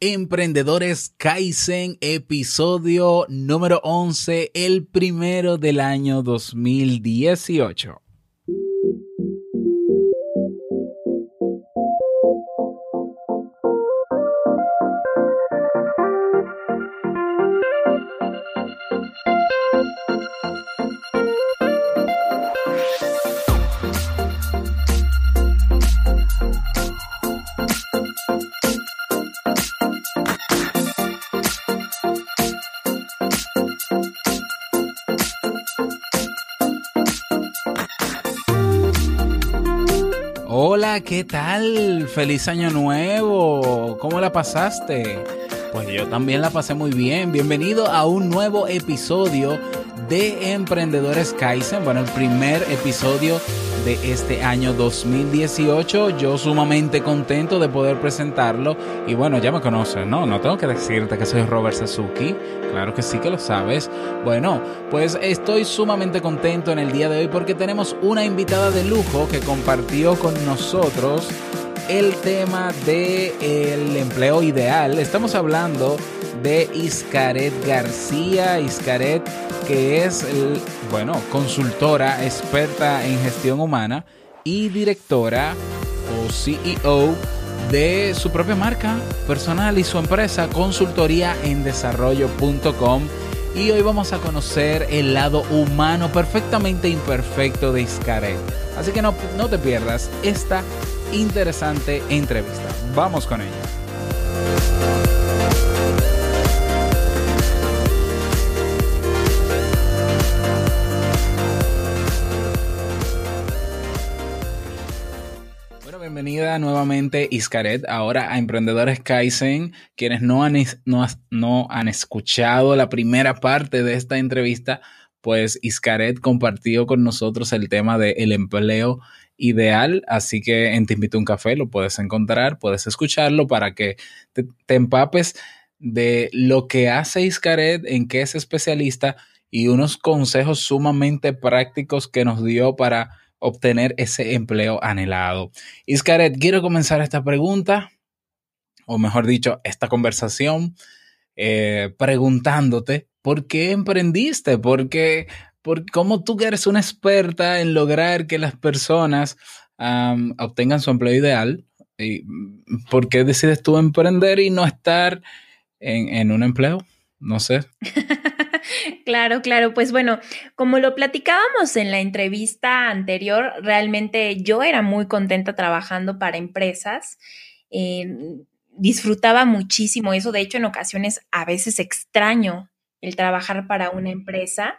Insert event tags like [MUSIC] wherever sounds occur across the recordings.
Emprendedores Kaizen, episodio número 11, el primero del año 2018. ¿Qué tal? Feliz año nuevo. ¿Cómo la pasaste? Pues yo también la pasé muy bien. Bienvenido a un nuevo episodio de Emprendedores Kaizen. Bueno, el primer episodio de este año 2018. Yo sumamente contento de poder presentarlo. Y bueno, ya me conoces, ¿no? No tengo que decirte que soy Robert Sasuki. Claro que sí que lo sabes. Bueno, pues estoy sumamente contento en el día de hoy porque tenemos una invitada de lujo que compartió con nosotros el tema del el empleo ideal. Estamos hablando de Iscaret García. Iscaret, que es, bueno, consultora experta en gestión humana y directora o CEO de su propia marca personal y su empresa consultoría en desarrollo.com. Y hoy vamos a conocer el lado humano perfectamente imperfecto de Iscaret. Así que no, no te pierdas esta interesante entrevista. Vamos con ella. Bienvenida nuevamente Iscaret, ahora a Emprendedores Kaizen, quienes no han, no, han escuchado la primera parte de esta entrevista, pues Iscaret compartió con nosotros el tema del empleo ideal, así que en Te invito un café lo puedes encontrar, puedes escucharlo para que te, te empapes de lo que hace Iscaret, en qué es especialista y unos consejos sumamente prácticos que nos dio para obtener ese empleo anhelado. Iscaret, quiero comenzar esta pregunta, o mejor dicho, esta conversación, eh, preguntándote, ¿por qué emprendiste? ¿Por por, ¿Cómo tú que eres una experta en lograr que las personas obtengan su empleo ideal? ¿Y ¿Por qué decides tú emprender y no estar en, en un empleo? No sé. [LAUGHS] Claro, claro. Pues bueno, como lo platicábamos en la entrevista anterior, realmente yo era muy contenta trabajando para empresas. Eh, disfrutaba muchísimo eso. De hecho, en ocasiones a veces extraño el trabajar para una empresa.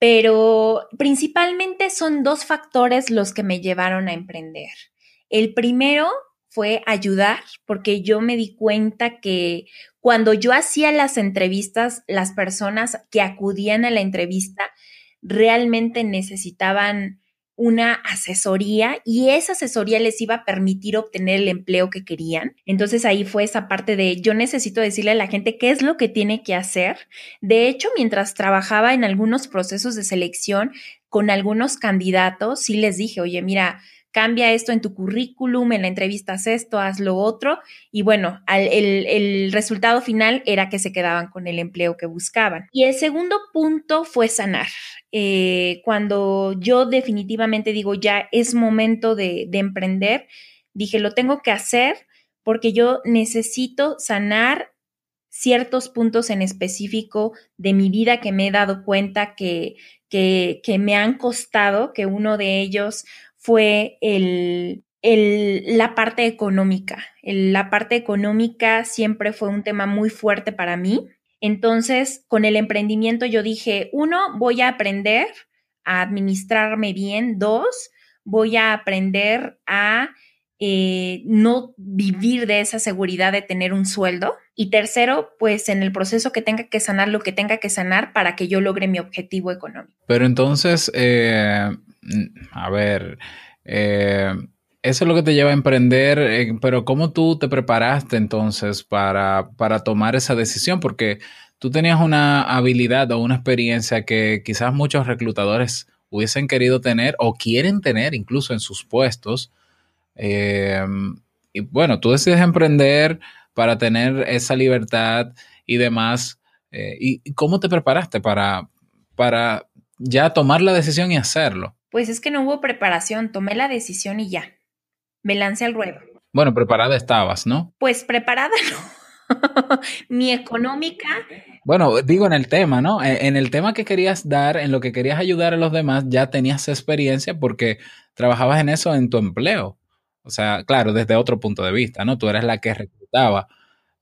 Pero principalmente son dos factores los que me llevaron a emprender. El primero fue ayudar, porque yo me di cuenta que cuando yo hacía las entrevistas, las personas que acudían a la entrevista realmente necesitaban una asesoría y esa asesoría les iba a permitir obtener el empleo que querían. Entonces ahí fue esa parte de yo necesito decirle a la gente qué es lo que tiene que hacer. De hecho, mientras trabajaba en algunos procesos de selección con algunos candidatos, sí les dije, oye, mira, cambia esto en tu currículum, en la entrevista haz esto, haz lo otro. Y bueno, el, resultado final era que se quedaban con el empleo que buscaban. Y el segundo punto fue sanar. Eh, cuando yo definitivamente digo ya es momento de, de emprender, dije lo tengo que hacer porque yo necesito sanar ciertos puntos en específico de mi vida que me he dado cuenta que, que, que, me han costado, que uno de ellos fue el, la parte económica. la parte económica siempre fue un tema muy fuerte para mí. Entonces, con el emprendimiento yo dije, uno, voy a aprender a administrarme bien. Dos, voy a aprender a eh, no vivir de esa seguridad de tener un sueldo. Y tercero, pues en el proceso que tenga que sanar lo que tenga que sanar para que yo logre mi objetivo económico. Pero entonces, eh, a ver, eh, eso es lo que te lleva a emprender, eh, pero ¿cómo tú te preparaste entonces para, para tomar esa decisión? Porque tú tenías una habilidad o una experiencia que quizás muchos reclutadores hubiesen querido tener o quieren tener incluso en sus puestos. Eh, y bueno, tú decides emprender para tener esa libertad y demás. Eh, ¿Y cómo te preparaste para, para ya tomar la decisión y hacerlo? Pues es que no hubo preparación, tomé la decisión y ya. Me lancé al ruedo. Bueno, preparada estabas, ¿no? Pues preparada [LAUGHS] no. Mi económica. Bueno, digo en el tema, ¿no? E, en el tema que querías dar, en lo que querías ayudar a los demás, ya tenías experiencia porque trabajabas en eso en tu empleo. O sea, claro, desde otro punto de vista, ¿no? Tú eras la que reclutaba,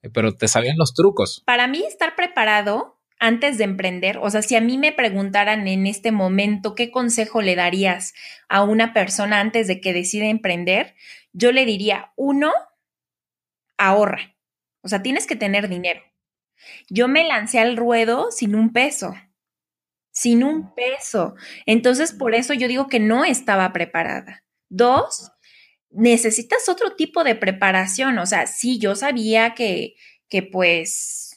eh, pero te sabían los trucos. Para mí, estar preparado antes de emprender, o sea, si a mí me preguntaran en este momento qué consejo le darías a una persona antes de que decida emprender, yo le diría, uno, ahorra. O sea, tienes que tener dinero. Yo me lancé al ruedo sin un peso, sin un peso. Entonces, por eso yo digo que no estaba preparada. Dos, necesitas otro tipo de preparación. O sea, sí, yo sabía que, que pues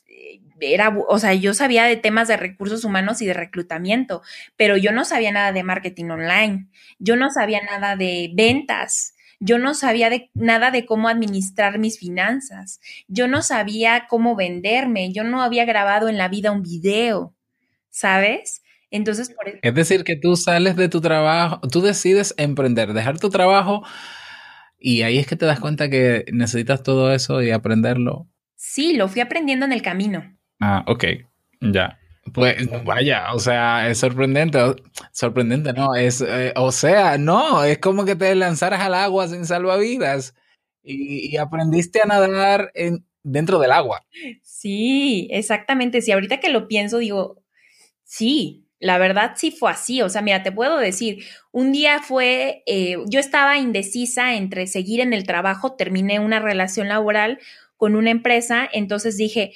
era, o sea, yo sabía de temas de recursos humanos y de reclutamiento, pero yo no sabía nada de marketing online, yo no sabía nada de ventas, yo no sabía de, nada de cómo administrar mis finanzas, yo no sabía cómo venderme, yo no había grabado en la vida un video, ¿sabes? Entonces, por e Es decir, que tú sales de tu trabajo, tú decides emprender, dejar tu trabajo y ahí es que te das cuenta que necesitas todo eso y aprenderlo. Sí, lo fui aprendiendo en el camino. Ah, ok, ya. Pues vaya, o sea, es sorprendente, sorprendente, no, es, eh, o sea, no, es como que te lanzaras al agua sin salvavidas y, aprendiste a nadar en, dentro del agua. Sí, exactamente, si ahorita que lo pienso digo, sí, la verdad sí fue así, o sea, mira, te puedo decir, un día fue, eh, yo estaba indecisa entre seguir en el trabajo, terminé una relación laboral con una empresa, entonces dije,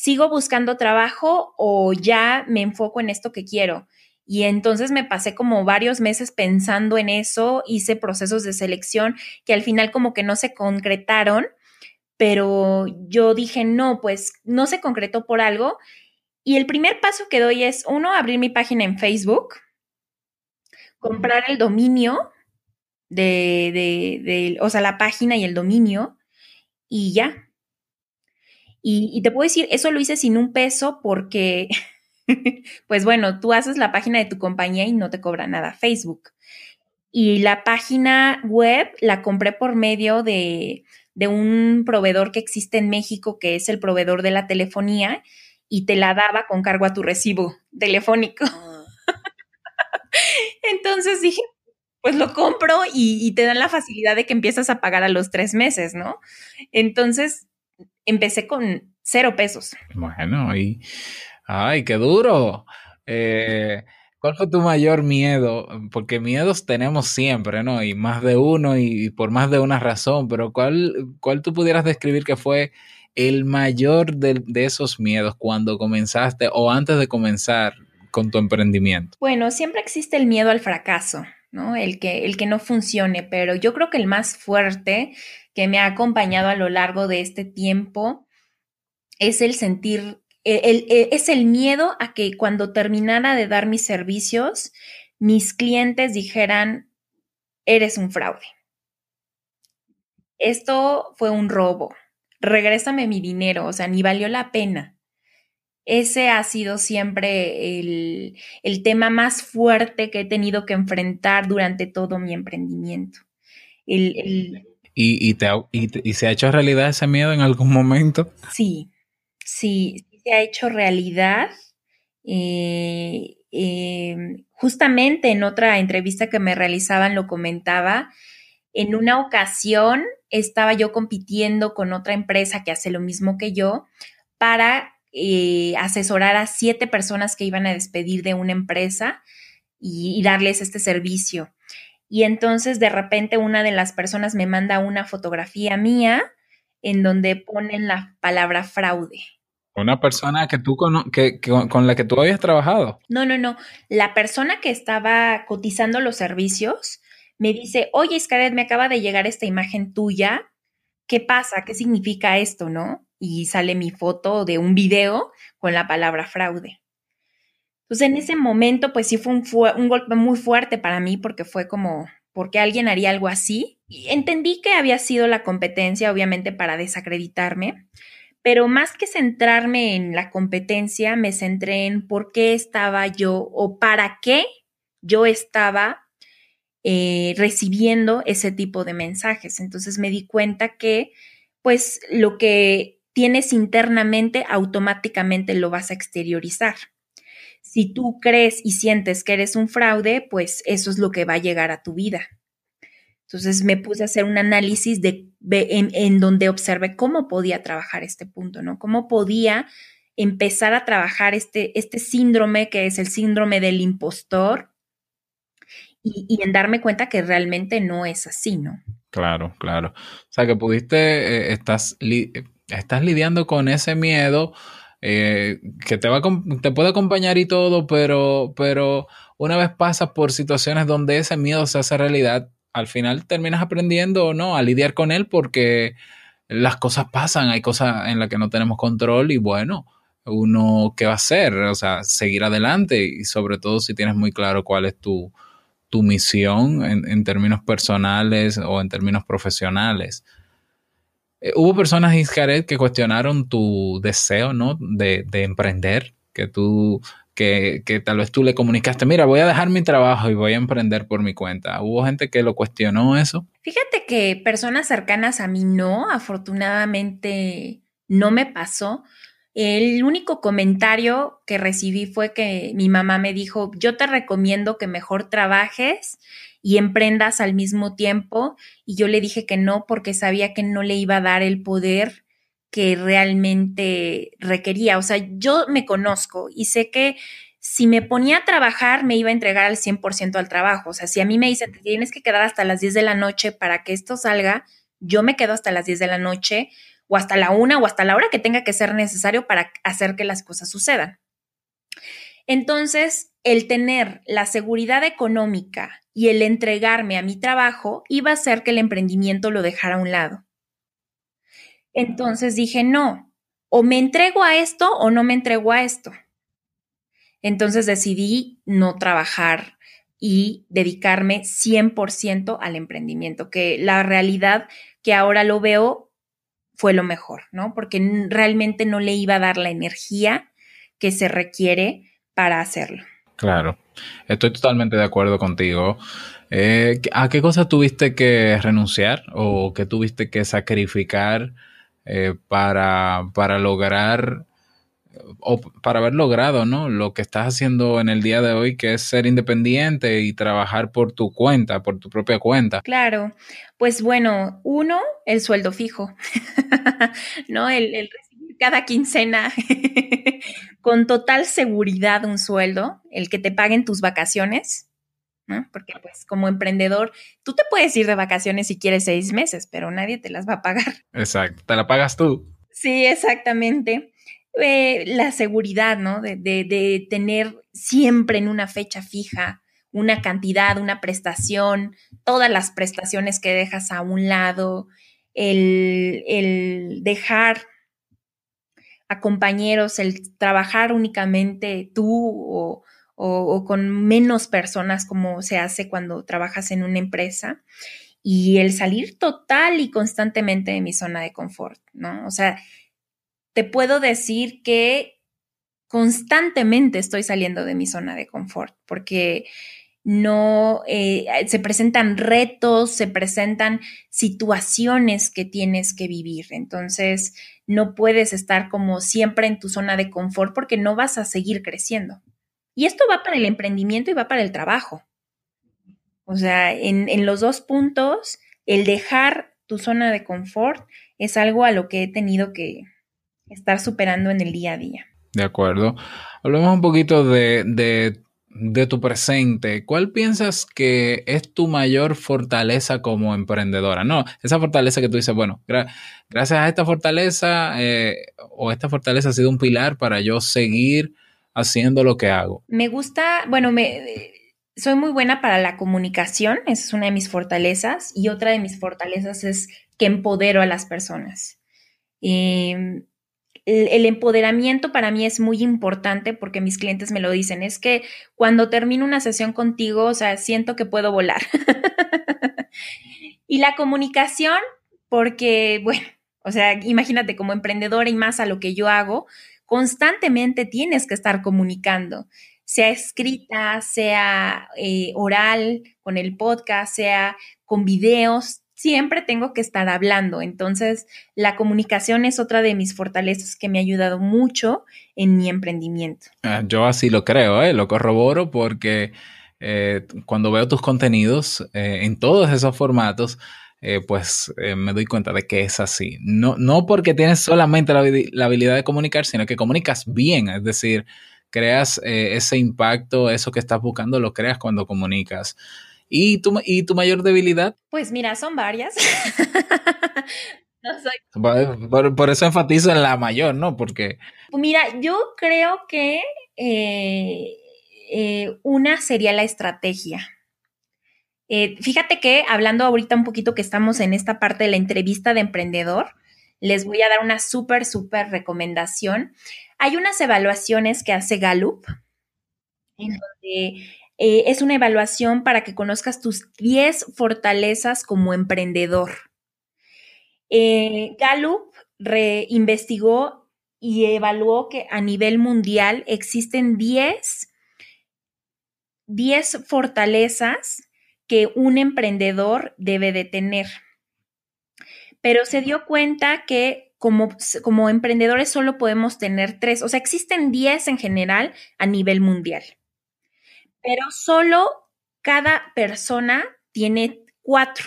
¿sigo buscando trabajo o ya me enfoco en esto que quiero? Y entonces me pasé como varios meses pensando en eso, hice procesos de selección que al final como que no se concretaron, pero yo dije, no, pues no se concretó por algo. Y el primer paso que doy es, uno, abrir mi página en Facebook, comprar el dominio de, de, de o sea, la página y el dominio, y ya, y, te puedo decir, eso lo hice sin un peso porque, [LAUGHS] pues bueno, tú haces la página de tu compañía y no te cobra nada Facebook. Y la página web la compré por medio de, de un proveedor que existe en México, que es el proveedor de la telefonía, y te la daba con cargo a tu recibo telefónico. [LAUGHS] Ah. Entonces dije, pues lo compro y, y, te dan la facilidad de que empiezas a pagar a los tres meses, ¿no? Entonces, empecé con cero pesos. Bueno, y, ay, qué duro. Eh, ¿Cuál fue tu mayor miedo? Porque miedos tenemos siempre, ¿no? Y más de uno y, por más de una razón, pero ¿cuál, cuál tú pudieras describir que fue el mayor de, de esos miedos cuando comenzaste o antes de comenzar con tu emprendimiento? Bueno, siempre existe el miedo al fracaso. ¿No? El que, el que no funcione, pero yo creo que el más fuerte que me ha acompañado a lo largo de este tiempo es el sentir, es el miedo a que cuando terminara de dar mis servicios, mis clientes dijeran, eres un fraude. Esto fue un robo. Regrésame mi dinero, o sea, ni valió la pena. Ese ha sido siempre el, el tema más fuerte que he tenido que enfrentar durante todo mi emprendimiento. El, el, ¿Y, te, y, se ha hecho realidad ese miedo en algún momento? Sí, sí, se ha hecho realidad. Eh, em, justamente en otra entrevista que me realizaban lo comentaba. En una ocasión estaba yo compitiendo con otra empresa que hace lo mismo que yo para eh, asesorar a siete personas que iban a despedir de una empresa y darles este servicio y entonces de repente una de las personas me manda una fotografía mía en donde ponen la palabra fraude. Una persona que tú con, que, con la que tú habías trabajado. No, no, no. La persona que estaba cotizando los servicios me dice, oye, Scarlett, me acaba de llegar esta imagen tuya. ¿Qué pasa? ¿Qué significa esto, no? Y sale mi foto de un video con la palabra fraude. Entonces, en ese momento, pues sí fue un, golpe muy fuerte para mí porque fue como, ¿por qué alguien haría algo así? entendí que había sido la competencia, obviamente, para desacreditarme, pero más que centrarme en la competencia, me centré en por qué estaba yo o para qué yo estaba eh, recibiendo ese tipo de mensajes. Entonces me di cuenta que, pues, lo que tienes internamente, automáticamente lo vas a exteriorizar. Si tú crees y sientes que eres un fraude, pues eso es lo que va a llegar a tu vida. Entonces me puse a hacer un análisis de, en, donde observé cómo podía trabajar este punto, ¿no? Cómo podía empezar a trabajar este, este síndrome que es el síndrome del impostor y, en darme cuenta que realmente no es así, ¿no? Claro, claro. O sea, que pudiste, eh, estás, estás lidiando con ese miedo eh, que te, va te puede acompañar y todo, pero, pero una vez pasas por situaciones donde ese miedo se hace realidad, al final terminas aprendiendo o no a lidiar con él porque las cosas pasan, hay cosas en las que no tenemos control y bueno, uno qué va a hacer, o sea, seguir adelante y sobre todo si tienes muy claro cuál es tu, tu misión en, términos personales o en términos profesionales. Eh, hubo personas, Iscaret, que cuestionaron tu deseo, ¿no? De, de emprender, que tú que, tal vez tú le comunicaste, mira, voy a dejar mi trabajo y voy a emprender por mi cuenta. ¿Hubo gente que lo cuestionó eso? Fíjate que personas cercanas a mí no, afortunadamente no me pasó. El único comentario que recibí fue que mi mamá me dijo, yo te recomiendo que mejor trabajes y emprendas al mismo tiempo. Y yo le dije que no porque sabía que no le iba a dar el poder que realmente requería. O sea, yo me conozco y sé que si me ponía a trabajar, me iba a entregar al 100% al trabajo. O sea, si a mí me dicen, tienes que quedar hasta las 10 de la noche para que esto salga, yo me quedo hasta las 10 de la noche o hasta la una o hasta la hora que tenga que ser necesario para hacer que las cosas sucedan. Entonces, el tener la seguridad económica y el entregarme a mi trabajo iba a hacer que el emprendimiento lo dejara a un lado. Entonces dije, no, o me entrego a esto o no me entrego a esto. Entonces decidí no trabajar y dedicarme 100% al emprendimiento, que la realidad que ahora lo veo fue lo mejor, ¿no? Porque realmente no le iba a dar la energía que se requiere para hacerlo. Claro, estoy totalmente de acuerdo contigo. Eh, ¿A qué cosa tuviste que renunciar o qué tuviste que sacrificar eh, para, para lograr o para haber logrado, ¿no? Lo que estás haciendo en el día de hoy, que es ser independiente y trabajar por tu cuenta, por tu propia cuenta. Claro, pues bueno, uno, el sueldo fijo, [LAUGHS] ¿no? El, el recibir cada quincena [LAUGHS] con total seguridad un sueldo, el que te paguen tus vacaciones, ¿no? Porque pues como emprendedor, tú te puedes ir de vacaciones si quieres seis meses, pero nadie te las va a pagar. Exacto, te la pagas tú. Sí, exactamente. Eh, la seguridad, ¿no? De, de, tener siempre en una fecha fija una cantidad, una prestación, todas las prestaciones que dejas a un lado, el, el dejar a compañeros, el trabajar únicamente tú o, o, con menos personas como se hace cuando trabajas en una empresa y el salir total y constantemente de mi zona de confort, ¿no? O sea, te puedo decir que constantemente estoy saliendo de mi zona de confort porque no eh, se presentan retos, se presentan situaciones que tienes que vivir. Entonces, no puedes estar como siempre en tu zona de confort porque no vas a seguir creciendo. Y esto va para el emprendimiento y va para el trabajo. O sea, en, los dos puntos, el dejar tu zona de confort es algo a lo que he tenido que estar superando en el día a día. De acuerdo. Hablemos un poquito de, de, tu presente. ¿Cuál piensas que es tu mayor fortaleza como emprendedora? No, esa fortaleza que tú dices, bueno, gracias a esta fortaleza eh, o esta fortaleza ha sido un pilar para yo seguir haciendo lo que hago? Me gusta, bueno, me, soy muy buena para la comunicación, esa es una de mis fortalezas, y otra de mis fortalezas es que empodero a las personas. Em, el, empoderamiento para mí es muy importante porque mis clientes me lo dicen, es que cuando termino una sesión contigo, o sea, siento que puedo volar. [LAUGHS] Y la comunicación, porque, bueno, o sea, imagínate como emprendedora y más a lo que yo hago, constantemente tienes que estar comunicando, sea escrita, sea eh, oral, con el podcast, sea con videos, siempre tengo que estar hablando. Entonces, la comunicación es otra de mis fortalezas que me ha ayudado mucho en mi emprendimiento. Ah, yo así lo creo, ¿eh? lo corroboro porque eh, cuando veo tus contenidos eh, en todos esos formatos, pues me doy cuenta de que es así. No, no porque tienes solamente la, la, habilidad de comunicar, sino que comunicas bien, es decir, creas ese impacto, eso que estás buscando, lo creas cuando comunicas. ¿Y tu, ¿Y tu mayor debilidad? Pues mira, son varias. [LAUGHS] por, eso enfatizo en la mayor, ¿no? Porque... Mira, yo creo que eh, eh, una sería la estrategia. Eh, fíjate que hablando ahorita un poquito que estamos en esta parte de la entrevista de emprendedor, les voy a dar una súper, súper recomendación. Hay unas evaluaciones que hace Gallup, en donde eh, es una evaluación para que conozcas tus 10 fortalezas como emprendedor. Eh, Gallup reinvestigó y evaluó que a nivel mundial existen 10, 10 fortalezas que un emprendedor debe de tener. Pero se dio cuenta que como, como emprendedores solo podemos tener tres, o sea, existen 10 en general a nivel mundial pero solo cada persona tiene cuatro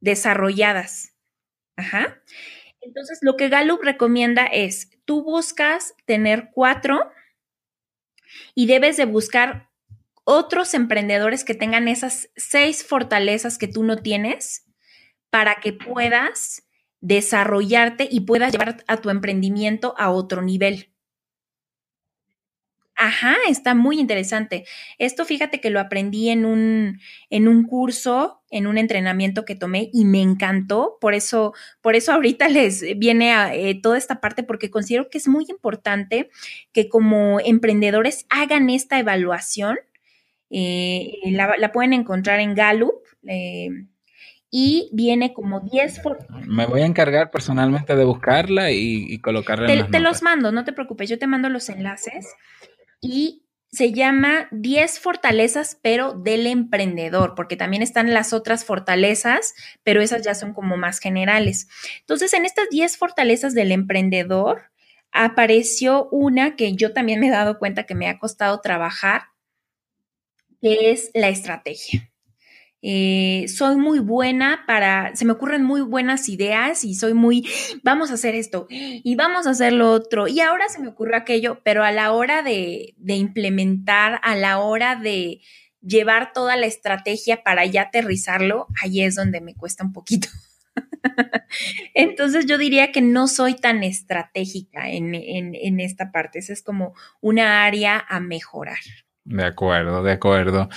desarrolladas. Ajá. Entonces, lo que Gallup recomienda es, tú buscas tener cuatro y debes de buscar otros emprendedores que tengan esas seis fortalezas que tú no tienes para que puedas desarrollarte y puedas llevar a tu emprendimiento a otro nivel. Ajá, está muy interesante. Esto fíjate que lo aprendí en un, en un curso, en un entrenamiento que tomé y me encantó. Por eso, por eso ahorita [LAUGHS] les viene a, eh, toda esta parte, porque considero que es muy importante que como emprendedores hagan esta evaluación. Eh, la, pueden encontrar en Gallup. Eh, y viene como 10 Me voy a encargar personalmente de buscarla y, colocarla te, te los mando, no te preocupes, yo te mando los enlaces y se llama 10 fortalezas, pero del emprendedor, porque también están las otras fortalezas, pero esas ya son como más generales. Entonces, en estas 10 fortalezas del emprendedor, apareció una que yo también me he dado cuenta que me ha costado trabajar, que es la estrategia. Eh, soy muy buena para, se me ocurren muy buenas ideas y soy muy, vamos a hacer esto y vamos a hacer lo otro y ahora se me ocurre aquello, pero a la hora de, de implementar, a la hora de llevar toda la estrategia para ya aterrizarlo, ahí es donde me cuesta un poquito. [LAUGHS] Entonces yo diría que no soy tan estratégica en, en, esta parte. Esa es como una área a mejorar. De acuerdo, de acuerdo.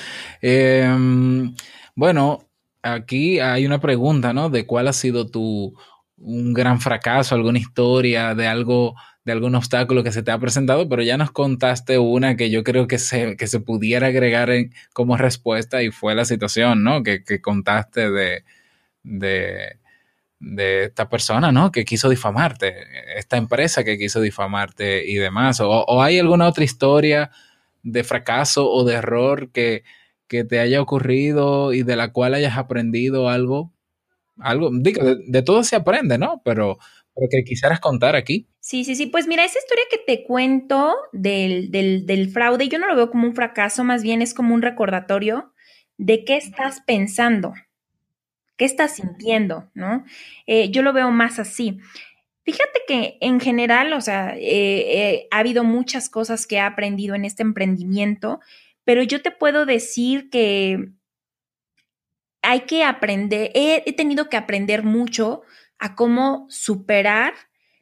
Eh, bueno, aquí hay una pregunta, ¿no? De cuál ha sido tu un gran fracaso, alguna historia de algo, de algún obstáculo que se te ha presentado, pero ya nos contaste una que yo creo que se, que se pudiera agregar como respuesta y fue la situación, ¿no? Que, contaste de, de, de, esta persona, ¿no? Que quiso difamarte, esta empresa que quiso difamarte y demás. o hay alguna otra historia de fracaso o de error que, que te haya ocurrido y de la cual hayas aprendido algo? Algo, digo, de, todo se aprende, ¿no? Pero, pero, que quisieras contar aquí. Sí, sí, sí. Pues mira, esa historia que te cuento del, del, del fraude, yo no lo veo como un fracaso, más bien es como un recordatorio de qué estás pensando, qué estás sintiendo, ¿no? Eh, yo lo veo más así. Fíjate que en general, o sea, eh, eh, ha habido muchas cosas que he aprendido en este emprendimiento pero yo te puedo decir que hay que aprender, he, tenido que aprender mucho a cómo superar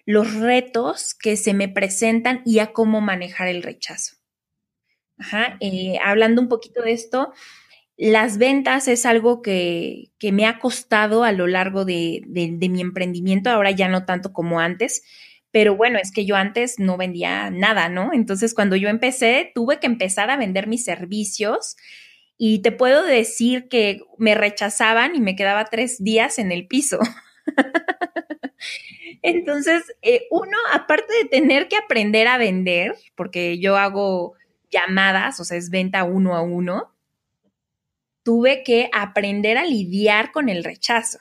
los retos que se me presentan y a cómo manejar el rechazo. Eh, hablando un poquito de esto, las ventas es algo que, me ha costado a lo largo de, de, mi emprendimiento, ahora ya no tanto como antes, pero bueno, es que yo antes no vendía nada, ¿no? Entonces, cuando yo empecé, tuve que empezar a vender mis servicios y te puedo decir que me rechazaban y me quedaba tres días en el piso. [LAUGHS] Entonces, eh, uno, aparte de tener que aprender a vender, porque yo hago llamadas, o sea, es venta uno a uno, tuve que aprender a lidiar con el rechazo.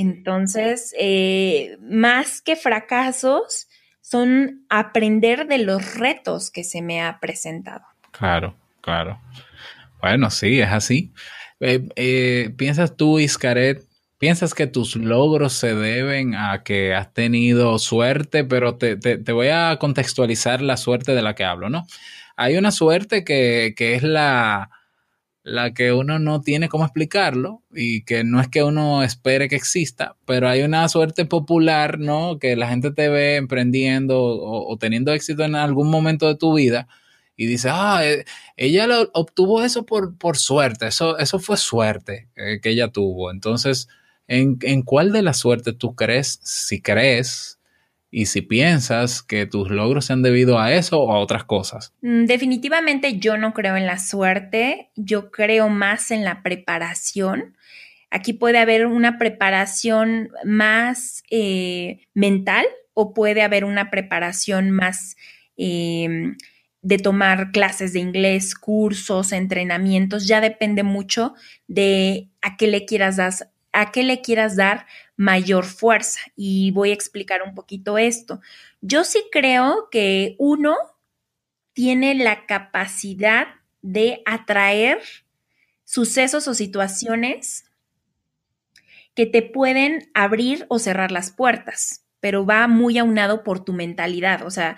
Entonces, eh, más que fracasos, son aprender de los retos que se me ha presentado. Claro, claro. Bueno, sí, es así. Eh, eh, ¿Piensas tú, Iscaret, piensas que tus logros se deben a que has tenido suerte? Pero te, voy a contextualizar la suerte de la que hablo, ¿no? Hay una suerte que, que es la, la que uno no tiene cómo explicarlo y que no es que uno espere que exista, pero hay una suerte popular, ¿no? Que la gente te ve emprendiendo o teniendo éxito en algún momento de tu vida y dice, ah, eh, ella lo, obtuvo eso por, por suerte, eso, eso fue suerte eh, que ella tuvo. Entonces, ¿en, ¿en, cuál de las suertes tú crees, si crees y si piensas que tus logros se han debido a eso o a otras cosas? Mm, definitivamente yo no creo en la suerte, yo creo más en la preparación. Aquí puede haber una preparación más eh, mental o puede haber una preparación más de tomar clases de inglés, cursos, entrenamientos, ya depende mucho de a qué le quieras dar, a qué le quieras dar mayor fuerza. Y voy a explicar un poquito esto. Yo sí creo que uno tiene la capacidad de atraer sucesos o situaciones que te pueden abrir o cerrar las puertas, pero va muy aunado por tu mentalidad. O sea,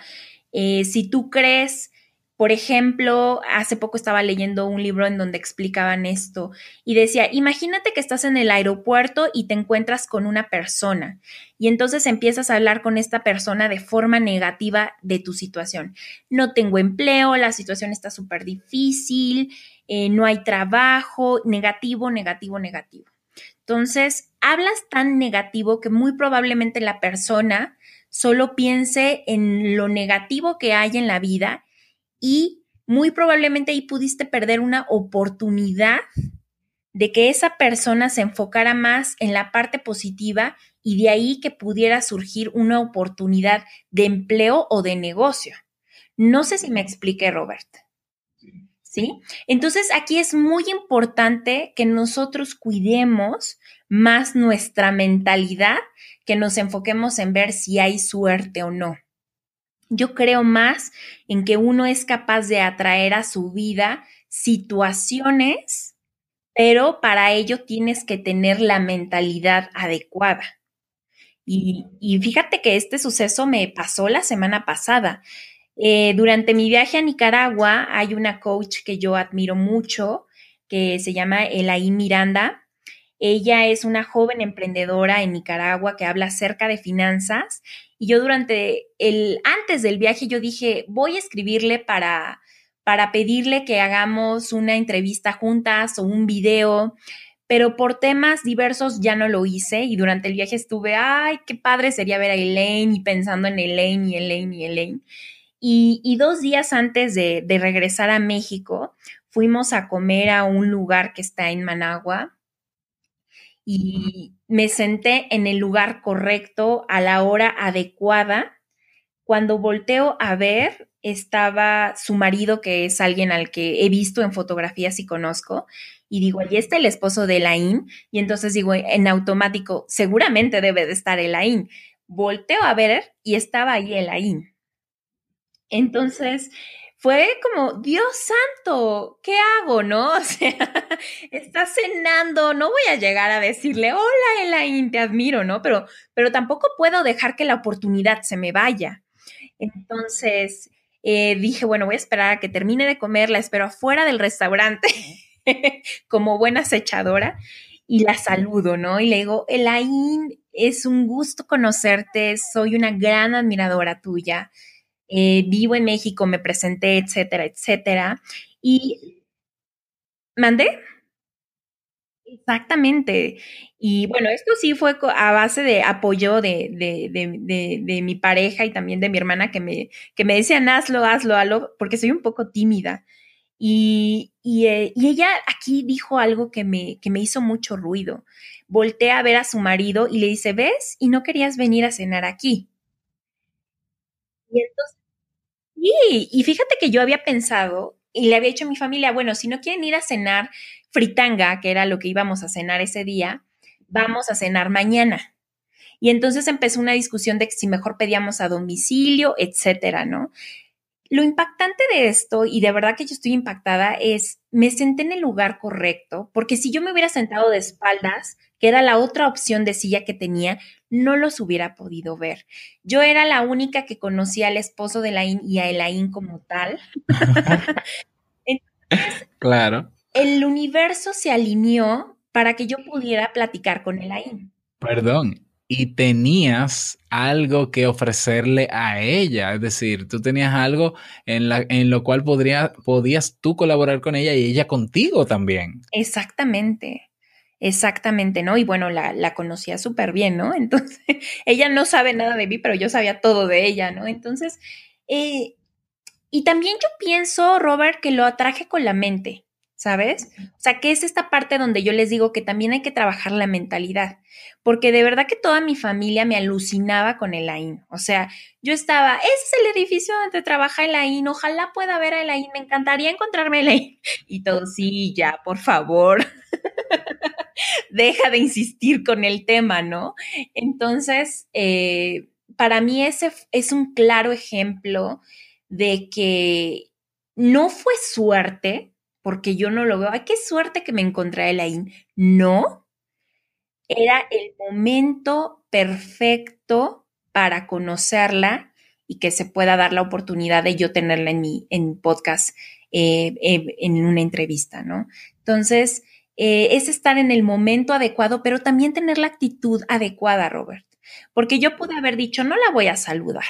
eh, si tú crees por ejemplo, hace poco estaba leyendo un libro en donde explicaban esto y decía, imagínate que estás en el aeropuerto y te encuentras con una persona y entonces empiezas a hablar con esta persona de forma negativa de tu situación. No tengo empleo, la situación está súper difícil, eh, no hay trabajo, negativo, negativo, negativo. Entonces, hablas tan negativo que muy probablemente la persona solo piense en lo negativo que hay en la vida y muy probablemente ahí pudiste perder una oportunidad de que esa persona se enfocara más en la parte positiva y de ahí que pudiera surgir una oportunidad de empleo o de negocio. No sé si me expliqué, Robert. ¿Sí? Entonces aquí es muy importante que nosotros cuidemos más nuestra mentalidad, que nos enfoquemos en ver si hay suerte o no. Yo creo más en que uno es capaz de atraer a su vida situaciones, pero para ello tienes que tener la mentalidad adecuada. Y, fíjate que este suceso me pasó la semana pasada. Eh, durante mi viaje a Nicaragua hay una coach que yo admiro mucho, que se llama Elaí Miranda. Ella es una joven emprendedora en Nicaragua que habla acerca de finanzas y yo durante el, antes del viaje, yo dije, voy a escribirle para, para pedirle que hagamos una entrevista juntas o un video, pero por temas diversos ya no lo hice y durante el viaje estuve, ay, qué padre sería ver a Elaine y pensando en Elaine y Elaine y Elaine. Y, y dos días antes de, de regresar a México, fuimos a comer a un lugar que está en Managua y me senté en el lugar correcto a la hora adecuada. Cuando volteo a ver, estaba su marido, que es alguien al que he visto en fotografías y conozco, y digo, ahí está el esposo de Elaine, y entonces digo en automático, seguramente debe de estar Elaine. Volteo a ver y estaba ahí Elaine. Entonces, fue como, Dios santo, ¿qué hago, no? [LAUGHS] O sea, está cenando, no voy a llegar a decirle, hola Elaine, te admiro, ¿no? Pero, pero tampoco puedo dejar que la oportunidad se me vaya. Entonces, eh, dije, bueno, voy a esperar a que termine de comer, la espero afuera del restaurante [LAUGHS] como buena acechadora y la saludo, ¿no? Y le digo, Elaine, es un gusto conocerte, soy una gran admiradora tuya. Eh, vivo en México, me presenté, etcétera, etcétera. Y mandé. Exactamente. Y bueno, esto sí fue a base de apoyo de, de, de, de, mi pareja y también de mi hermana que me, que me decían, hazlo, hazlo, hazlo, porque soy un poco tímida. Y, eh, y, ella aquí dijo algo que me, que me hizo mucho ruido. Voltea a ver a su marido y le dice, ¿ves? Y no querías venir a cenar aquí. Y entonces, sí, y fíjate que yo había pensado y le había dicho a mi familia, bueno, si no quieren ir a cenar fritanga, que era lo que íbamos a cenar ese día, vamos a cenar mañana. Y entonces empezó una discusión de si mejor pedíamos a domicilio, etcétera, ¿no? Lo impactante de esto, y de verdad que yo estoy impactada, es me senté en el lugar correcto, porque si yo me hubiera sentado de espaldas, que era la otra opción de silla que tenía, no los hubiera podido ver. Yo era la única que conocía al esposo de Laín y a Elaín como tal. [LAUGHS] claro. El universo se alineó para que yo pudiera platicar con Elaín. Perdón, y tenías algo que ofrecerle a ella, es decir, tú tenías algo en, la, en lo cual podría, podías tú colaborar con ella y ella contigo también. Exactamente, exactamente, ¿no? Y bueno, la, la conocía súper bien, ¿no? [LAUGHS] Entonces, ella no sabe nada de mí, pero yo sabía todo de ella, ¿no? Entonces, eh, y también yo pienso, Robert, que lo atraje con la mente. ¿Sabes? O sea, que es esta parte donde yo les digo que también hay que trabajar la mentalidad, porque de verdad que toda mi familia me alucinaba con el AIN. O sea, yo estaba, ese es el edificio donde trabaja el AIN, ojalá pueda ver el AIN, me encantaría encontrarme el AIN. [LAUGHS] Y todo, sí, ya, por favor. [LAUGHS] Deja de insistir con el tema, ¿no? Entonces, eh, para mí ese es un claro ejemplo de que no fue suerte, porque yo no lo veo. Ay, qué suerte que me encontré el ahí. No, era el momento perfecto para conocerla y que se pueda dar la oportunidad de yo tenerla en mi en podcast, eh, eh, en una entrevista, ¿no? Entonces, eh, es estar en el momento adecuado, pero también tener la actitud adecuada, Robert. Porque yo pude haber dicho, no la voy a saludar.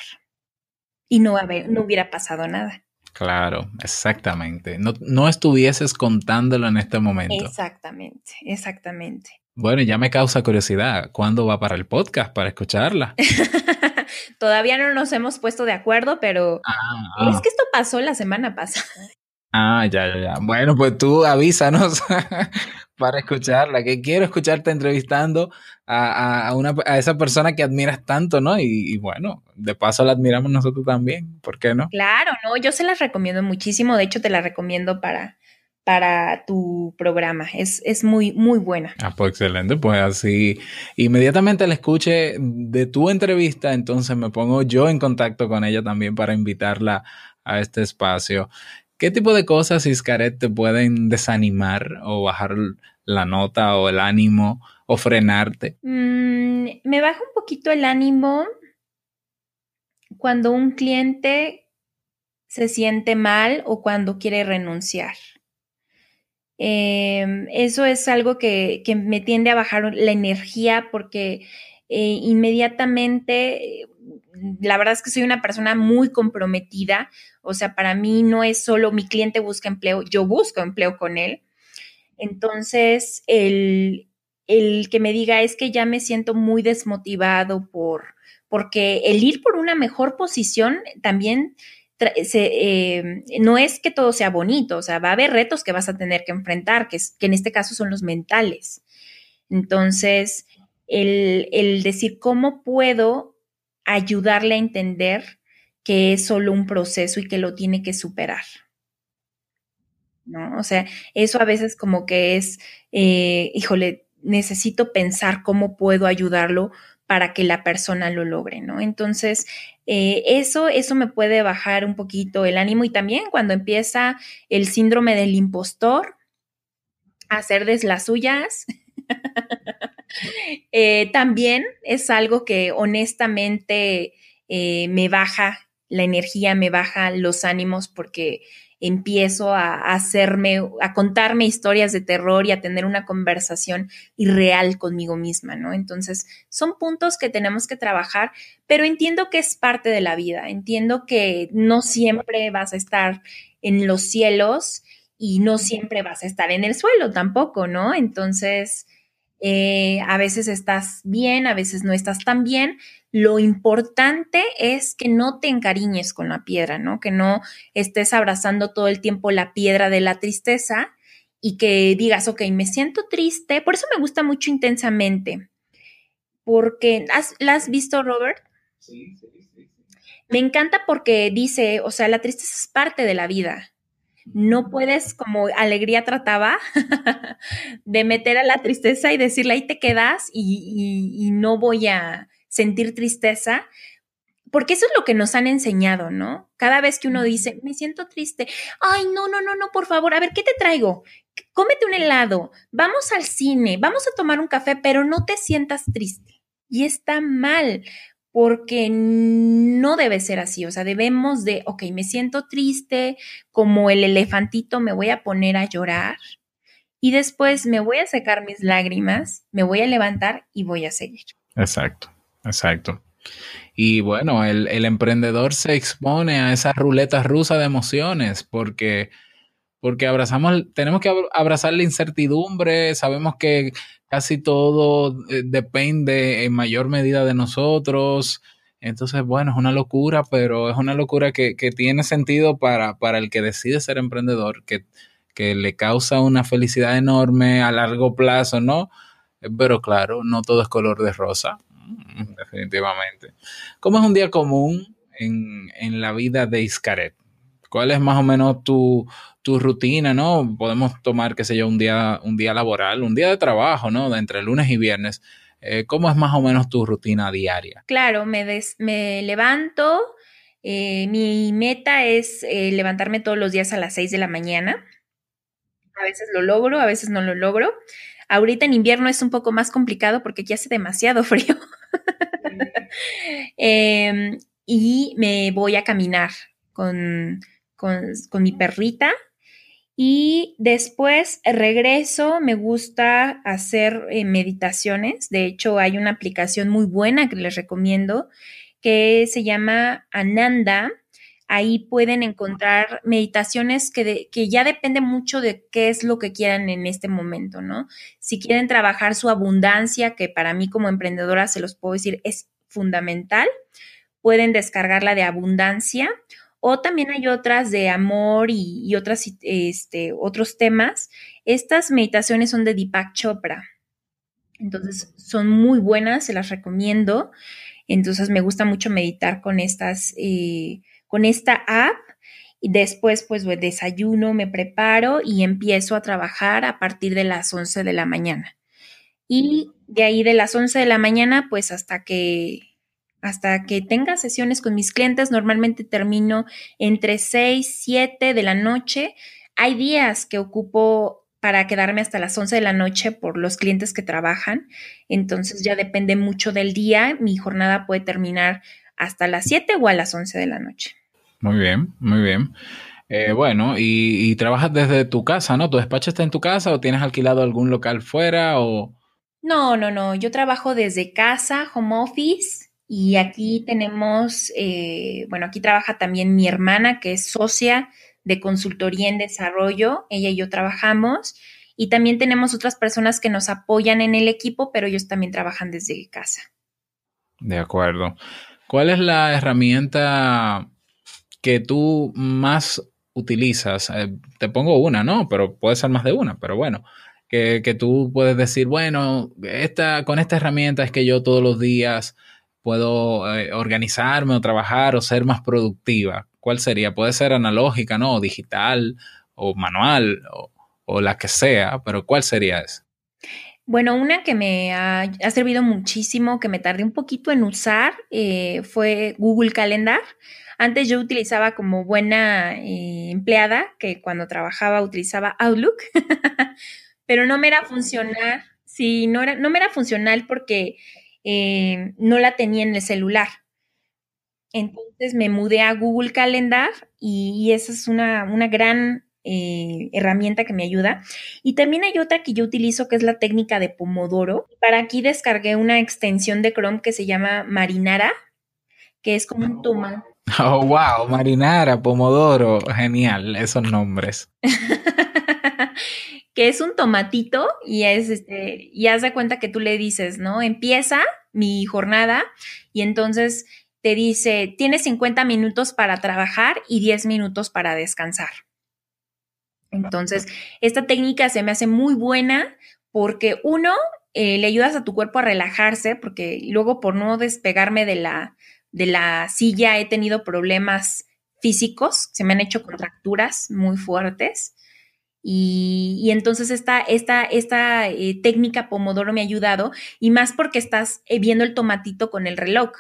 Y no, no hubiera pasado nada. Claro, exactamente. No, no estuvieses contándolo en este momento. Exactamente, exactamente. Bueno, ya me causa curiosidad. ¿Cuándo va para el podcast para escucharla? [LAUGHS] Todavía no nos hemos puesto de acuerdo, pero ah, es que esto pasó la semana pasada. Ah, ya, ya, ya. Bueno, pues tú avísanos [LAUGHS] para escucharla, que quiero escucharte entrevistando a, una, a esa persona que admiras tanto, ¿no? Y, bueno, de paso la admiramos nosotros también, ¿por qué no? Claro, no, yo se las recomiendo muchísimo, de hecho te la recomiendo para, para tu programa, es, es muy, muy buena. Ah, pues excelente, pues así inmediatamente la escuche de tu entrevista, entonces me pongo yo en contacto con ella también para invitarla a este espacio. ¿Qué tipo de cosas, Iscaret, te pueden desanimar o bajar la nota o el ánimo o frenarte? Mm, me baja un poquito el ánimo cuando un cliente se siente mal o cuando quiere renunciar. Em, eso es algo que, me tiende a bajar la energía porque eh, inmediatamente la verdad es que soy una persona muy comprometida, o sea, para mí no es solo mi cliente busca empleo, yo busco empleo con él. Entonces, el, que me diga es que ya me siento muy desmotivado por, porque el ir por una mejor posición también eh, no es que todo sea bonito, o sea, va a haber retos que vas a tener que enfrentar, que, que en este caso son los mentales. Entonces, el, el decir cómo puedo ayudarle a entender que es solo un proceso y que lo tiene que superar. ¿No? O sea, eso a veces como que es, eh, híjole, necesito pensar cómo puedo ayudarlo para que la persona lo logre, ¿no? Entonces, eh, eso, eso me puede bajar un poquito el ánimo y también cuando empieza el síndrome del impostor, hacer de las suyas, [LAUGHS] Eh, también es algo que honestamente eh, me baja la energía, me baja los ánimos porque empiezo a, hacerme, a contarme historias de terror y a tener una conversación irreal conmigo misma, ¿no? Entonces, son puntos que tenemos que trabajar, pero entiendo que es parte de la vida, entiendo que no siempre vas a estar en los cielos y no siempre vas a estar en el suelo tampoco, ¿no? Entonces, Eh, a veces estás bien, a veces no estás tan bien. Lo importante es que no te encariñes con la piedra, ¿no? Que no estés abrazando todo el tiempo la piedra de la tristeza y que digas, ok, me siento triste. Por eso me gusta mucho intensamente. Porque, ¿la has visto, Robert? Sí, sí, sí, Me encanta porque dice, o sea, la tristeza es parte de la vida no puedes, como alegría trataba, [LAUGHS] de meter a la tristeza y decirle ahí te quedas y, no voy a sentir tristeza, porque eso es lo que nos han enseñado, ¿no? Cada vez que uno dice, me siento triste, ay, no, no, no, no, por favor, a ver, ¿qué te traigo? Cómete un helado, vamos al cine, vamos a tomar un café, pero no te sientas triste. Y está mal, porque no debe ser así, o sea, debemos de, ok, me siento triste, como el elefantito me voy a poner a llorar y después me voy a secar mis lágrimas, me voy a levantar y voy a seguir. Exacto, exacto. Y bueno, el, emprendedor se expone a esas ruletas rusas de emociones porque, porque abrazamos, tenemos que abrazar la incertidumbre, sabemos que casi todo eh, depende en mayor medida de nosotros. Entonces, bueno, es una locura, pero es una locura que, tiene sentido para, para, el que decide ser emprendedor, que, que, le causa una felicidad enorme a largo plazo, ¿no? Pero claro, no todo es color de rosa, mm, definitivamente. ¿Cómo es un día común en, en la vida de Iscaret? ¿Cuál es más o menos tu, tu rutina, ¿no? Podemos tomar, qué sé yo, un día, un día laboral, un día de trabajo, ¿no? De entre lunes y viernes. Eh, ¿Cómo es más o menos tu rutina diaria? Claro, me, me levanto. Eh, mi meta es eh, levantarme todos los días a las 6 de la mañana. A veces lo logro, a veces no lo logro. Ahorita en invierno es un poco más complicado porque ya hace demasiado [LAUGHS] frío. Em, y me voy a caminar con con, mi perrita. Y después regreso, me gusta hacer eh, meditaciones. De hecho, hay una aplicación muy buena que les recomiendo que se llama Ananda. Ahí pueden encontrar meditaciones que, que ya depende mucho de qué es lo que quieran en este momento, ¿no? Si quieren trabajar su abundancia, que para mí como emprendedora se los puedo decir es fundamental, pueden descargarla de abundancia o también hay otras de amor y, otras, este, otros temas. Estas meditaciones son de Deepak Chopra. Entonces son muy buenas, se las recomiendo. Entonces me gusta mucho meditar con estas, eh, con esta app. Y después, pues, desayuno, me preparo y empiezo a trabajar a partir de las 11 de la mañana. Y de ahí de las 11 de la mañana, pues hasta que hasta que tenga sesiones con mis clientes, normalmente termino entre 6, 7 de la noche. Hay días que ocupo para quedarme hasta las 11 de la noche por los clientes que trabajan, entonces ya depende mucho del día. Mi jornada puede terminar hasta las 7 o a las 11 de la noche. Muy bien, muy bien. Eh, bueno, y, trabajas desde tu casa, ¿no? ¿Tu despacho está en tu casa o tienes alquilado algún local fuera o...? No, no, no. Yo trabajo desde casa, home office. Y aquí tenemos, eh, bueno, aquí trabaja también mi hermana, que es socia de consultoría en desarrollo. Ella y yo trabajamos. Y también tenemos otras personas que nos apoyan en el equipo, pero ellos también trabajan desde casa. De acuerdo. ¿Cuál es la herramienta que tú más utilizas? Eh, te pongo una, ¿no? Pero puede ser más de una, pero bueno. Que, que tú puedes decir, bueno, esta, con esta herramienta es que yo todos los días puedo eh, organizarme o trabajar o ser más productiva? ¿Cuál sería? Puede ser analógica, ¿no? O digital o manual o, la que sea, pero ¿cuál sería esa? Bueno, una que me ha, servido muchísimo, que me tardé un poquito en usar, eh, fue Google Calendar. Antes yo utilizaba como buena eh, empleada, que cuando trabajaba utilizaba Outlook, [LAUGHS] pero no me era funcional. Sí, no, era, no me era funcional porque eh, no la tenía en el celular. Entonces me mudé a Google Calendar y, esa es una, gran eh, herramienta que me ayuda. Y también hay otra que yo utilizo que es la técnica de Pomodoro. Para aquí descargué una extensión de Chrome que se llama Marinara, que es como un toma. Oh, wow, Marinara, Pomodoro, genial, esos nombres. [LAUGHS] que es un tomatito y es este, haz de cuenta que tú le dices, ¿no? Empieza mi jornada y entonces te dice, tienes 50 minutos para trabajar y 10 minutos para descansar. Entonces, esta técnica se me hace muy buena porque uno, eh, le ayudas a tu cuerpo a relajarse, porque luego por no despegarme de la, de la silla he tenido problemas físicos, se me han hecho contracturas muy fuertes. Y, entonces esta, esta, esta eh, técnica Pomodoro me ha ayudado y más porque estás eh, viendo el tomatito con el reloj.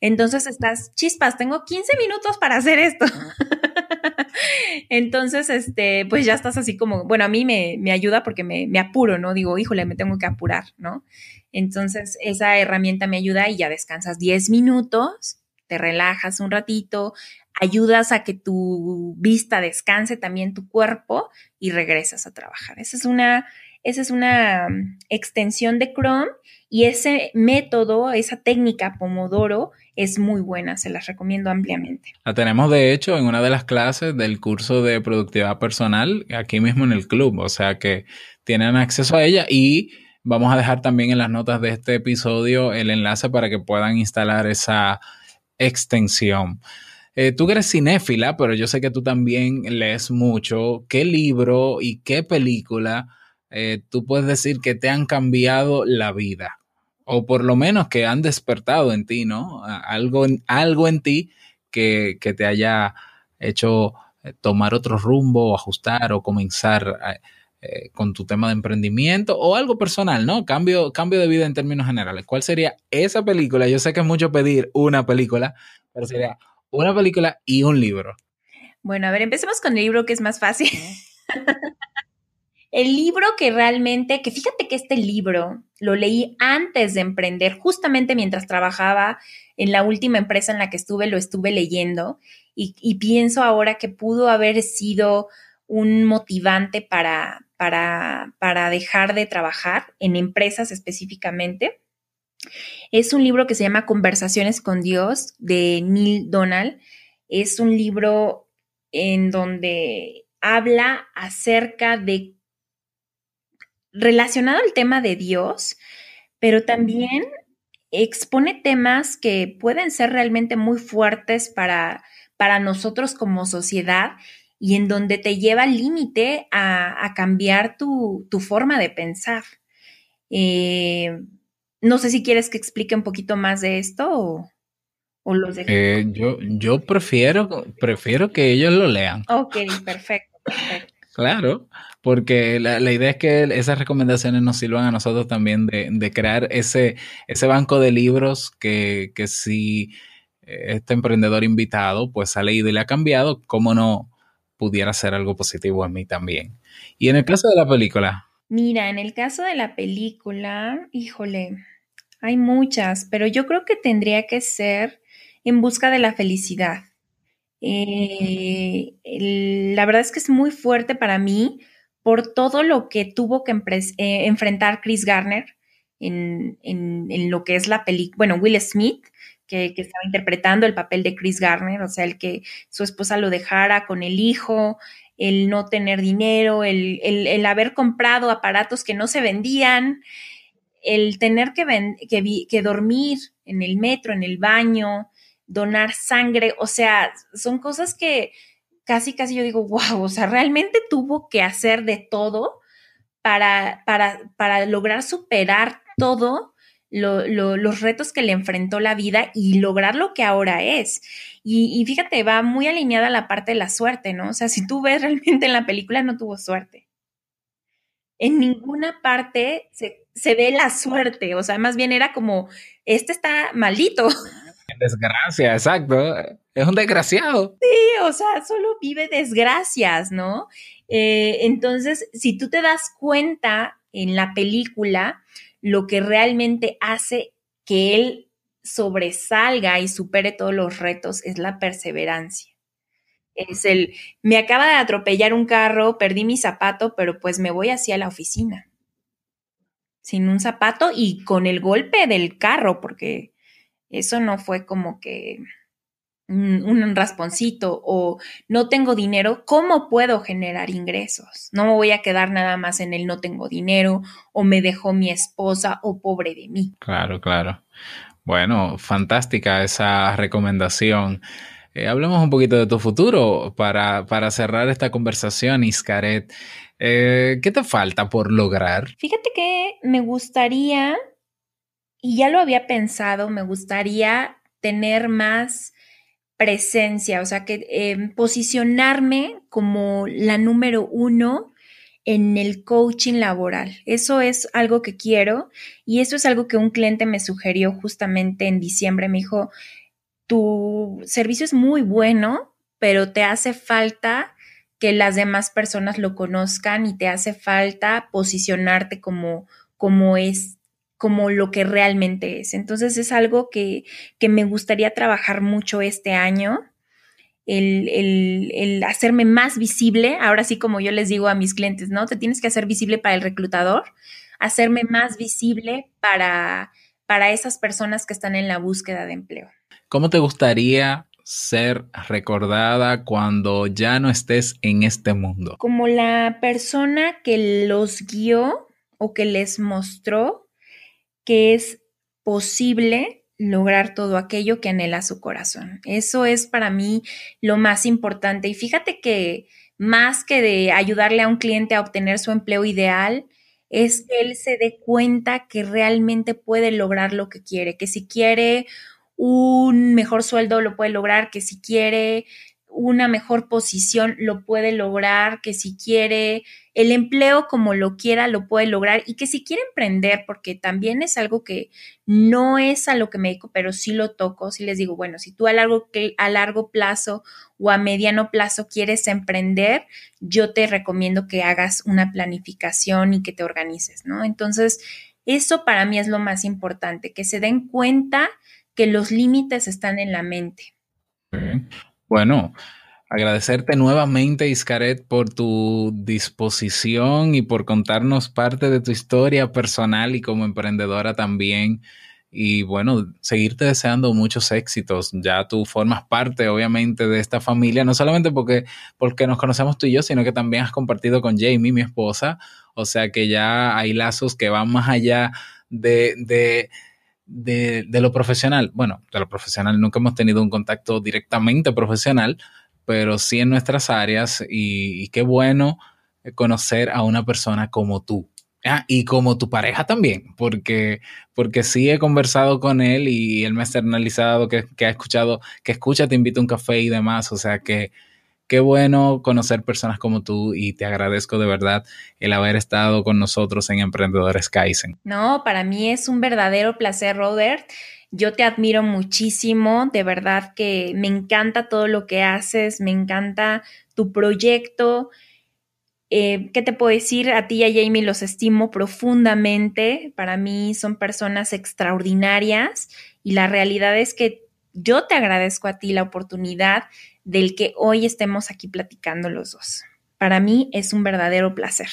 Entonces estás, chispas, tengo 15 minutos para hacer esto. [LAUGHS] Entonces, este, pues ya estás así como, bueno, a mí me, me ayuda porque me, me, apuro, ¿no? Digo, híjole, me tengo que apurar, ¿no? Entonces, esa herramienta me ayuda y ya descansas 10 minutos, te relajas un ratito, ayudas a que tu vista descanse también tu cuerpo y regresas a trabajar. Esa es una, esa es una mm, extensión de Chrome y ese método, esa técnica Pomodoro es muy buena, se las recomiendo ampliamente. La tenemos de hecho en una de las clases del curso de productividad personal aquí mismo en el club, o sea que tienen acceso a ella y vamos a dejar también en las notas de este episodio el enlace para que puedan instalar esa extensión. Eh, tú eres cinéfila, pero yo sé que tú también lees mucho. ¿Qué libro y qué película eh, tú puedes decir que te han cambiado la vida? O por lo menos que han despertado en ti, ¿no? Algo, algo en ti que, te haya hecho eh, tomar otro rumbo, o ajustar o comenzar con tu tema de emprendimiento o algo personal, ¿no? Cambio, cambio de vida en términos generales. ¿Cuál sería esa película? Yo sé que es mucho pedir una película, pero sería una película y un libro. Bueno, a ver, empecemos con el libro que es más fácil. [LAUGHS] el libro que realmente, que fíjate que este libro lo leí antes de emprender, justamente mientras trabajaba en la última empresa en la que estuve, lo estuve leyendo y, y pienso ahora que pudo haber sido un motivante para, para, para dejar de trabajar en empresas específicamente. Es un libro que se llama Conversaciones con Dios de Neil Donald. Es un libro en donde habla acerca de relacionado al tema de Dios, pero también expone temas que pueden ser realmente muy fuertes para, para nosotros como sociedad y en donde te lleva al límite a, cambiar tu, forma de pensar. Eh, no sé si quieres que explique un poquito más de esto o, o los dejo. Eh, yo, yo prefiero, prefiero que ellos lo lean. Ok, perfecto, [LAUGHS] Claro, porque la, idea es que esas recomendaciones nos sirvan a nosotros también de, crear ese, ese banco de libros que, que si este emprendedor invitado pues ha leído y le ha cambiado, cómo no pudiera ser algo positivo en mí también. Y en el caso de la película. Mira, en el caso de la película, híjole, hay muchas, pero yo creo que tendría que ser en busca de la felicidad. Eh, la verdad es que es muy fuerte para mí por todo lo que tuvo que eh, enfrentar Chris Garner en, lo que es la película, bueno, Will Smith, que, estaba interpretando el papel de Chris Garner, o sea, el que su esposa lo dejara con el hijo, el no tener dinero, el, el haber comprado aparatos que no se vendían, el tener que, que, dormir en el metro, en el baño, donar sangre, o sea, son cosas que casi, casi yo digo, wow, o sea, realmente tuvo que hacer de todo para, para, para lograr superar todo los retos que le enfrentó la vida y lograr lo que ahora es. Y, y, fíjate, va muy alineada la parte de la suerte, ¿no? O sea, si tú ves [LAUGHS] realmente en la película, no tuvo suerte. En ninguna parte se, se ve la suerte, o sea, más bien era como, este está maldito. [LAUGHS] Desgracia, exacto. Es un desgraciado. Sí, o sea, solo vive desgracias, ¿no? Eh, entonces, si tú te das cuenta en la película, lo que realmente hace que él sobresalga y supere todos los retos es la perseverancia. Es el, me acaba de atropellar un carro, perdí mi zapato, pero pues me voy hacia la oficina sin un zapato y con el golpe del carro, porque eso no fue como que un rasponcito o no tengo dinero, ¿cómo puedo generar ingresos? No me voy a quedar nada más en el no tengo dinero o me dejó mi esposa o pobre de mí. Claro, claro. Bueno, fantástica esa recomendación. Eh, hablemos un poquito de tu futuro para, para cerrar esta conversación, Iscaret. Eh, ¿Qué te falta por lograr? Fíjate que me gustaría, y ya lo había pensado, me gustaría tener más presencia, o sea, que em, posicionarme como la número uno en el coaching laboral. Eso es algo que quiero y eso es algo que un cliente me sugirió justamente en diciembre. Me dijo, tu servicio es muy bueno, pero te hace falta que las demás personas lo conozcan y te hace falta posicionarte como, como es como lo que realmente es. Entonces es algo que, me gustaría trabajar mucho este año, el, el, hacerme más visible, ahora sí como yo les digo a mis clientes, ¿no? Te tienes que hacer visible para el reclutador, hacerme más visible para, para esas personas que están en la búsqueda de empleo. ¿Cómo te gustaría ser recordada cuando ya no estés en este mundo? Como la persona que los guió o que les mostró que es posible lograr todo aquello que anhela su corazón. Eso es para mí lo más importante. Y fíjate que más que de ayudarle a un cliente a obtener su empleo ideal, es que él se dé cuenta que realmente puede lograr lo que quiere, que si quiere un mejor sueldo lo puede lograr, que si quiere una mejor posición lo puede lograr, que si quiere el empleo como lo quiera lo puede lograr y que si quiere emprender, porque también es algo que no es a lo que me dedico, pero sí lo toco, sí les digo, bueno, si tú a largo, a largo plazo o a mediano plazo quieres emprender, yo te recomiendo que hagas una planificación y que te organices, ¿no? Entonces, eso para mí es lo más importante, que se den cuenta que los límites están en la mente. Bueno, agradecerte nuevamente, Iscaret, por tu disposición y por contarnos parte de tu historia personal y como emprendedora también. Y bueno, seguirte deseando muchos éxitos. Ya tú formas parte, obviamente, de esta familia, no solamente porque, porque nos conocemos tú y yo, sino que también has compartido con Jamie, mi esposa. O sea que ya hay lazos que van más allá de, de de, lo profesional, bueno, de lo profesional nunca hemos tenido un contacto directamente profesional, pero sí en nuestras áreas y, qué bueno conocer a una persona como tú. Ah, y como tu pareja también, porque, porque sí he conversado con él y él me ha externalizado que, que ha escuchado, que escucha, te invito a un café y demás, o sea que Qué bueno conocer personas como tú y te agradezco de verdad el haber estado con nosotros en Emprendedores Kaizen. No, para mí es un verdadero placer, Robert. Yo te admiro muchísimo, de verdad que me encanta todo lo que haces, me encanta tu proyecto. Eh, ¿Qué te puedo decir? A ti y a Jamie los estimo profundamente. Para mí son personas extraordinarias y la realidad es que yo te agradezco a ti la oportunidad del que hoy estemos aquí platicando los dos. Para mí es un verdadero placer.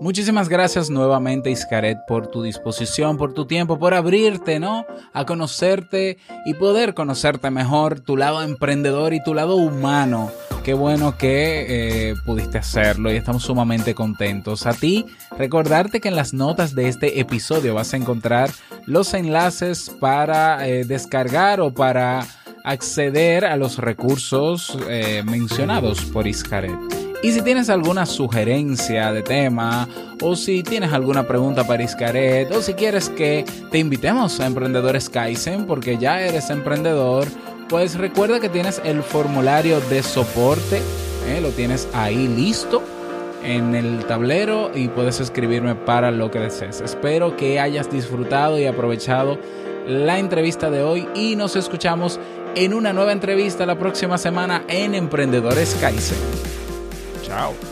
Muchísimas gracias nuevamente Iscaret por tu disposición, por tu tiempo, por abrirte, ¿no? A conocerte y poder conocerte mejor, tu lado emprendedor y tu lado humano. Qué bueno que eh, pudiste hacerlo y estamos sumamente contentos. A ti, recordarte que en las notas de este episodio vas a encontrar los enlaces para eh, descargar o para acceder a los recursos eh, mencionados por Iscaret. Y si tienes alguna sugerencia de tema, o si tienes alguna pregunta para Iscaret, o si quieres que te invitemos a Emprendedores Kaizen porque ya eres emprendedor, pues recuerda que tienes el formulario de soporte, ¿eh? lo tienes ahí listo en el tablero y puedes escribirme para lo que desees. Espero que hayas disfrutado y aprovechado la entrevista de hoy y nos escuchamos en una nueva entrevista la próxima semana en Emprendedores Kaizen. Ciao.